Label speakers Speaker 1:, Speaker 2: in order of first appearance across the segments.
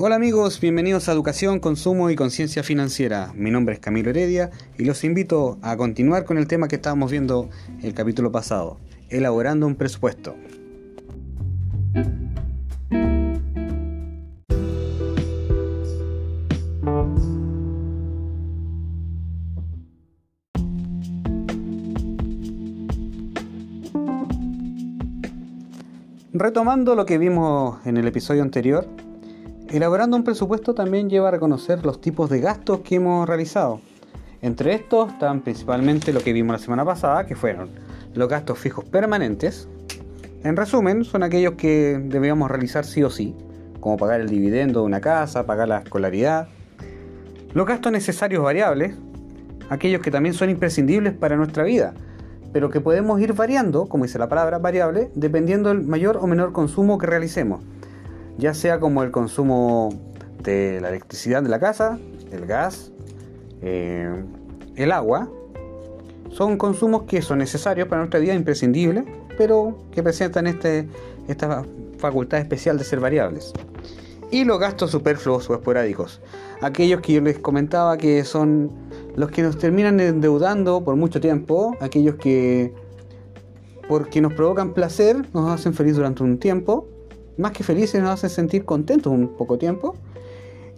Speaker 1: Hola amigos, bienvenidos a Educación, Consumo y Conciencia Financiera. Mi nombre es Camilo Heredia y los invito a continuar con el tema que estábamos viendo el capítulo pasado, elaborando un presupuesto. Retomando lo que vimos en el episodio anterior, elaborando un presupuesto también lleva a reconocer los tipos de gastos que hemos realizado. Entre estos están principalmente lo que vimos la semana pasada, que fueron los gastos fijos permanentes. En resumen, son aquellos que debíamos realizar sí o sí, como pagar el dividendo de una casa, pagar la escolaridad. Los gastos necesarios variables, aquellos que también son imprescindibles para nuestra vida, pero que podemos ir variando, como dice la palabra, variable, dependiendo del mayor o menor consumo que realicemos, ya sea como el consumo de la electricidad de la casa, el gas, eh, el agua, son consumos que son necesarios para nuestra vida, imprescindibles, pero que presentan este, esta facultad especial de ser variables. Y los gastos superfluos o esporádicos, aquellos que yo les comentaba que son los que nos terminan endeudando por mucho tiempo, aquellos que porque nos provocan placer, nos hacen feliz durante un tiempo, más que felices nos hacen sentir contentos un poco tiempo,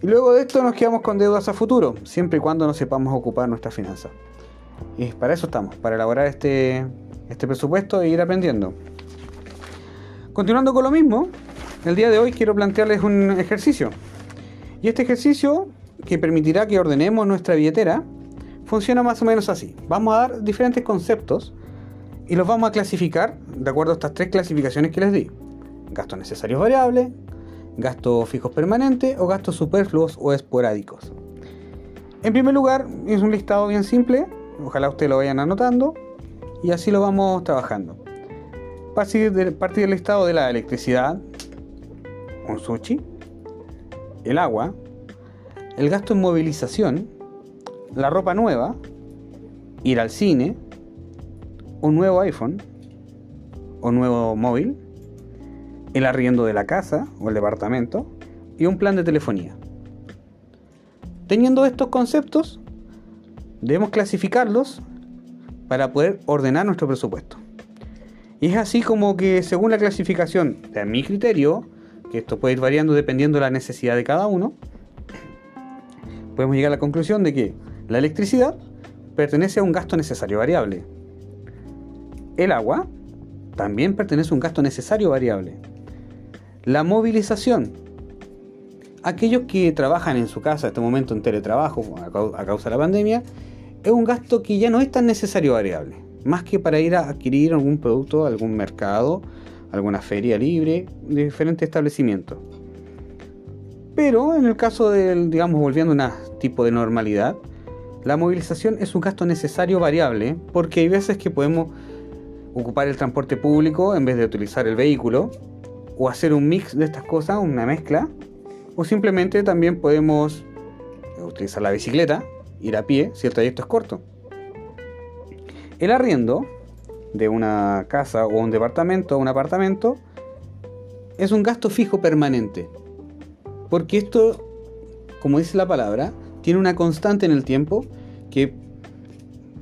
Speaker 1: y luego de esto nos quedamos con deudas a futuro, siempre y cuando no sepamos ocupar nuestras finanzas. Y para eso estamos, para elaborar este, este presupuesto e ir aprendiendo. Continuando con lo mismo, el día de hoy quiero plantearles un ejercicio. Y este ejercicio, que permitirá que ordenemos nuestra billetera, funciona más o menos así. Vamos a dar diferentes conceptos y los vamos a clasificar de acuerdo a estas tres clasificaciones que les di. Gastos necesarios variables, gastos fijos permanentes o gastos superfluos o esporádicos. En primer lugar, es un listado bien simple, ojalá ustedes lo vayan anotando y así lo vamos trabajando. Partir del, del listado de la electricidad, un sushi, el agua, el gasto en movilización, la ropa nueva, ir al cine, un nuevo iPhone o nuevo móvil, el arriendo de la casa o el departamento y un plan de telefonía. Teniendo estos conceptos, debemos clasificarlos para poder ordenar nuestro presupuesto. Y es así como que según la clasificación de mi criterio, que esto puede ir variando dependiendo de la necesidad de cada uno, podemos llegar a la conclusión de que la electricidad pertenece a un gasto necesario variable. El agua también pertenece a un gasto necesario variable. La movilización. Aquellos que trabajan en su casa en este momento en teletrabajo a causa de la pandemia, es un gasto que ya no es tan necesario variable. Más que para ir a adquirir algún producto, algún mercado, alguna feria libre, de diferentes establecimientos. Pero en el caso del, digamos, volviendo a un tipo de normalidad, la movilización es un gasto necesario variable porque hay veces que podemos ocupar el transporte público en vez de utilizar el vehículo o hacer un mix de estas cosas, una mezcla, o simplemente también podemos utilizar la bicicleta, ir a pie si el trayecto es corto. El arriendo de una casa o un departamento o un apartamento es un gasto fijo permanente. Porque esto, como dice la palabra, tiene una constante en el tiempo que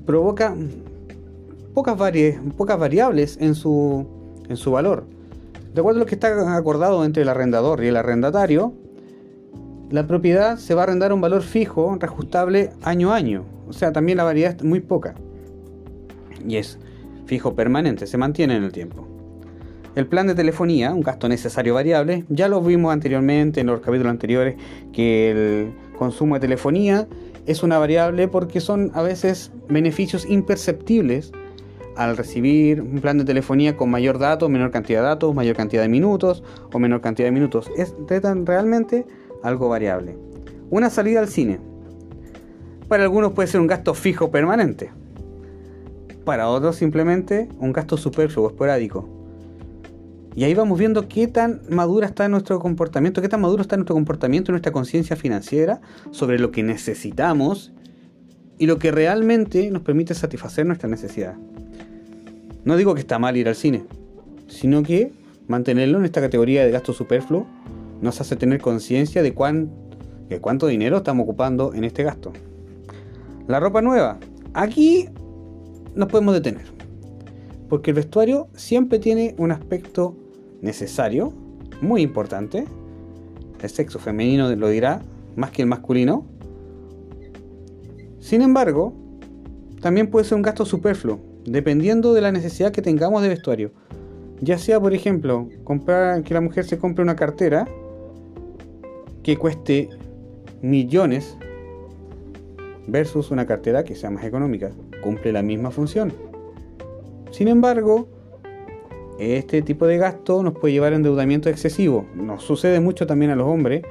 Speaker 1: provoca pocas, pocas variables en su, en su valor. De acuerdo a lo que está acordado entre el arrendador y el arrendatario, la propiedad se va a arrendar a un valor fijo, reajustable año a año. O sea, también la variedad es muy poca. Y es fijo permanente, se mantiene en el tiempo. El plan de telefonía, un gasto necesario variable, ya lo vimos anteriormente en los capítulos anteriores, que el consumo de telefonía es una variable porque son a veces beneficios imperceptibles al recibir un plan de telefonía con mayor datos, menor cantidad de datos, mayor cantidad de minutos o menor cantidad de minutos. Es realmente algo variable. Una salida al cine. Para algunos puede ser un gasto fijo permanente. Para otros simplemente un gasto superfluo esporádico. Y ahí vamos viendo qué tan madura está nuestro comportamiento, qué tan maduro está nuestro comportamiento, nuestra conciencia financiera sobre lo que necesitamos y lo que realmente nos permite satisfacer nuestra necesidad. No digo que está mal ir al cine, sino que mantenerlo en esta categoría de gasto superfluo nos hace tener conciencia de, cuán, de cuánto dinero estamos ocupando en este gasto. La ropa nueva. Aquí nos podemos detener. Porque el vestuario siempre tiene un aspecto necesario, muy importante. El sexo femenino lo dirá más que el masculino. Sin embargo, también puede ser un gasto superfluo, dependiendo de la necesidad que tengamos de vestuario. Ya sea, por ejemplo, comprar que la mujer se compre una cartera que cueste millones versus una cartera que sea más económica. Cumple la misma función. Sin embargo, este tipo de gasto nos puede llevar a endeudamiento excesivo. Nos sucede mucho también a los hombres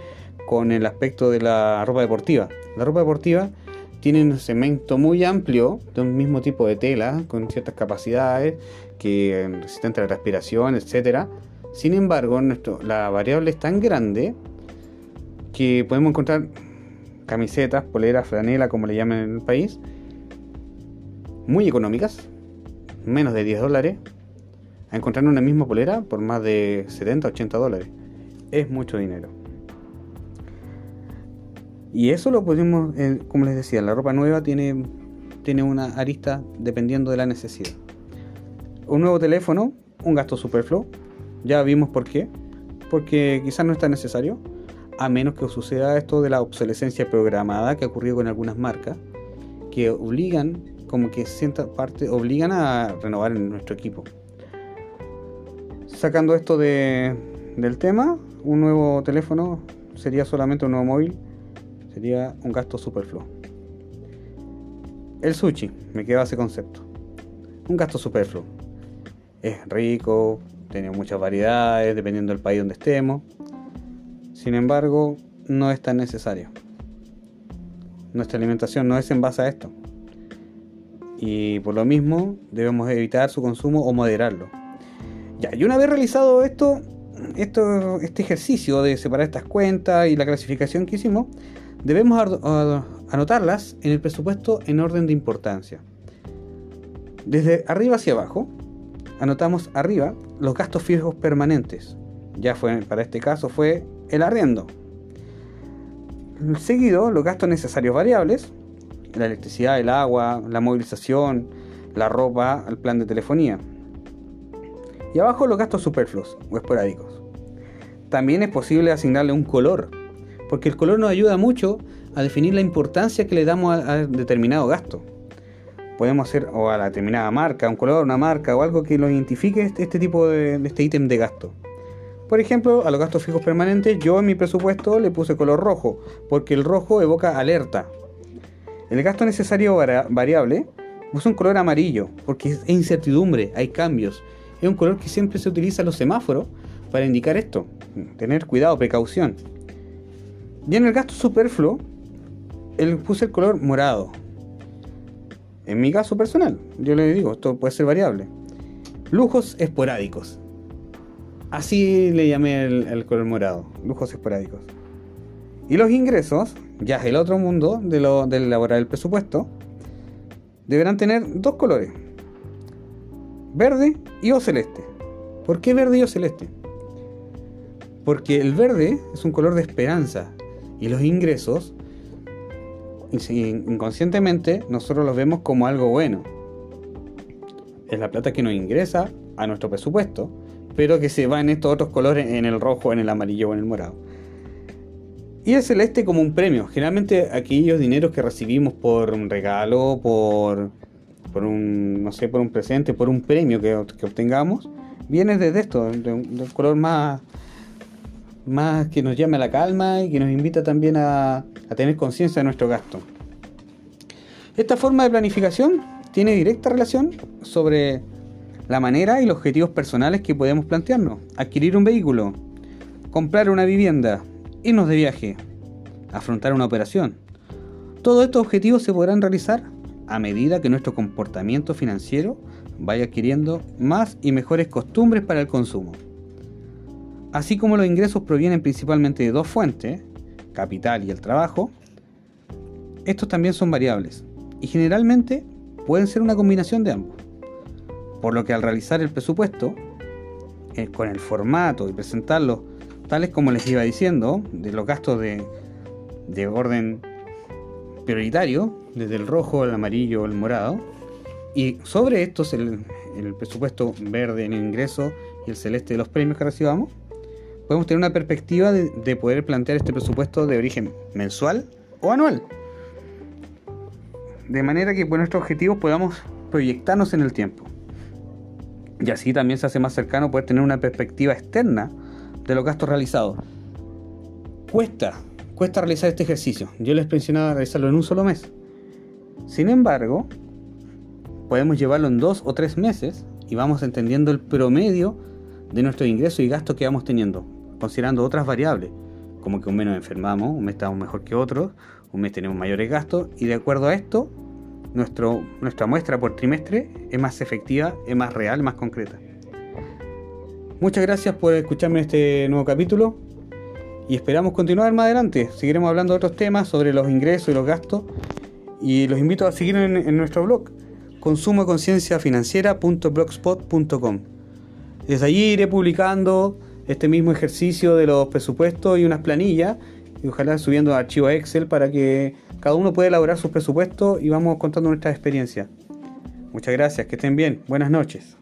Speaker 1: con el aspecto de la ropa deportiva. La ropa deportiva tiene un segmento muy amplio de un mismo tipo de tela, con ciertas capacidades, que resistente a la respiración, etc. Sin embargo, nuestro, la variable es tan grande que podemos encontrar camisetas, poleras, franela, como le llaman en el país, muy económicas, menos de 10 dólares, a encontrar una misma polera por más de 70, 80 dólares. Es mucho dinero. Y eso lo podemos, eh, como les decía, la ropa nueva tiene, tiene una arista dependiendo de la necesidad. Un nuevo teléfono, un gasto superfluo. Ya vimos por qué. Porque quizás no está necesario. A menos que suceda esto de la obsolescencia programada que ha ocurrido con algunas marcas. Que obligan, como que sienta parte, obligan a renovar en nuestro equipo. Sacando esto de, del tema, un nuevo teléfono sería solamente un nuevo móvil sería un gasto superfluo. El sushi, me queda ese concepto. Un gasto superfluo. Es rico, tiene muchas variedades dependiendo del país donde estemos. Sin embargo, no es tan necesario. Nuestra alimentación no es en base a esto. Y por lo mismo debemos evitar su consumo o moderarlo. Ya, y una vez realizado esto, esto, este ejercicio de separar estas cuentas y la clasificación que hicimos, debemos anotarlas en el presupuesto en orden de importancia. Desde arriba hacia abajo, anotamos arriba los gastos fijos permanentes. Ya fue, para este caso fue el arriendo. Seguido, los gastos necesarios variables, la electricidad, el agua, la movilización, la ropa, el plan de telefonía. Y abajo los gastos superfluos o esporádicos. También es posible asignarle un color porque el color nos ayuda mucho a definir la importancia que le damos a, determinado gasto. Podemos hacer o a la determinada marca, un color, una marca o algo que lo identifique este, este tipo de, este ítem de gasto. Por ejemplo, a los gastos fijos permanentes, yo en mi presupuesto le puse color rojo, porque el rojo evoca alerta. El gasto necesario variable puse un color amarillo, porque es incertidumbre, hay cambios. Es un color que siempre se utiliza en los semáforos para indicar esto, tener cuidado, precaución. Y en el gasto superfluo, él puse el color morado. En mi caso personal, yo le digo, esto puede ser variable. Lujos esporádicos. Así le llamé el, color morado, lujos esporádicos. Y los ingresos, ya es el otro mundo de, lo, de elaborar el presupuesto, deberán tener dos colores, verde y o celeste. ¿Por qué verde y o celeste? Porque el verde es un color de esperanza, y los ingresos, inconscientemente, nosotros los vemos como algo bueno. Es la plata que nos ingresa a nuestro presupuesto, pero que se va en estos otros colores, en el rojo, en el amarillo o en el morado. Y el celeste como un premio. Generalmente aquellos dineros que recibimos por un regalo, por, por un, no sé, por un presente, por un premio que, obtengamos, viene desde esto, de un color más, más que nos llame a la calma y que nos invita también a, tener conciencia de nuestro gasto. Esta forma de planificación tiene directa relación sobre la manera y los objetivos personales que podemos plantearnos. Adquirir un vehículo, comprar una vivienda, irnos de viaje, afrontar una operación. Todos estos objetivos se podrán realizar a medida que nuestro comportamiento financiero vaya adquiriendo más y mejores costumbres para el consumo. Así como los ingresos provienen principalmente de dos fuentes, capital y el trabajo, estos también son variables y generalmente pueden ser una combinación de ambos. Por lo que al realizar el presupuesto, eh, con el formato y presentarlo tales como les iba diciendo, de los gastos de, de orden prioritario, desde el rojo, el amarillo, el morado, y sobre estos el, el presupuesto verde en el ingreso y el celeste de los premios que recibamos, podemos tener una perspectiva de, de poder plantear este presupuesto de origen mensual o anual. De manera que por nuestros objetivos podamos proyectarnos en el tiempo. Y así también se hace más cercano poder tener una perspectiva externa de los gastos realizados. Cuesta, cuesta realizar este ejercicio. Yo les mencionaba realizarlo en un solo mes. Sin embargo, podemos llevarlo en dos o tres meses y vamos entendiendo el promedio de nuestro ingreso y gasto que vamos teniendo, considerando otras variables, como que un mes nos enfermamos, un mes estamos mejor que otros, un mes tenemos mayores gastos y de acuerdo a esto nuestro, nuestra muestra por trimestre es más efectiva, es más real, más concreta. Muchas gracias por escucharme en este nuevo capítulo y esperamos continuar más adelante. Seguiremos hablando de otros temas sobre los ingresos y los gastos y los invito a seguir en, en nuestro blog consumoconcienciafinanciera.blogspot.com. Desde allí iré publicando este mismo ejercicio de los presupuestos y unas planillas y ojalá subiendo archivos Excel para que cada uno pueda elaborar sus presupuestos y vamos contando nuestras experiencias. Muchas gracias, que estén bien, buenas noches.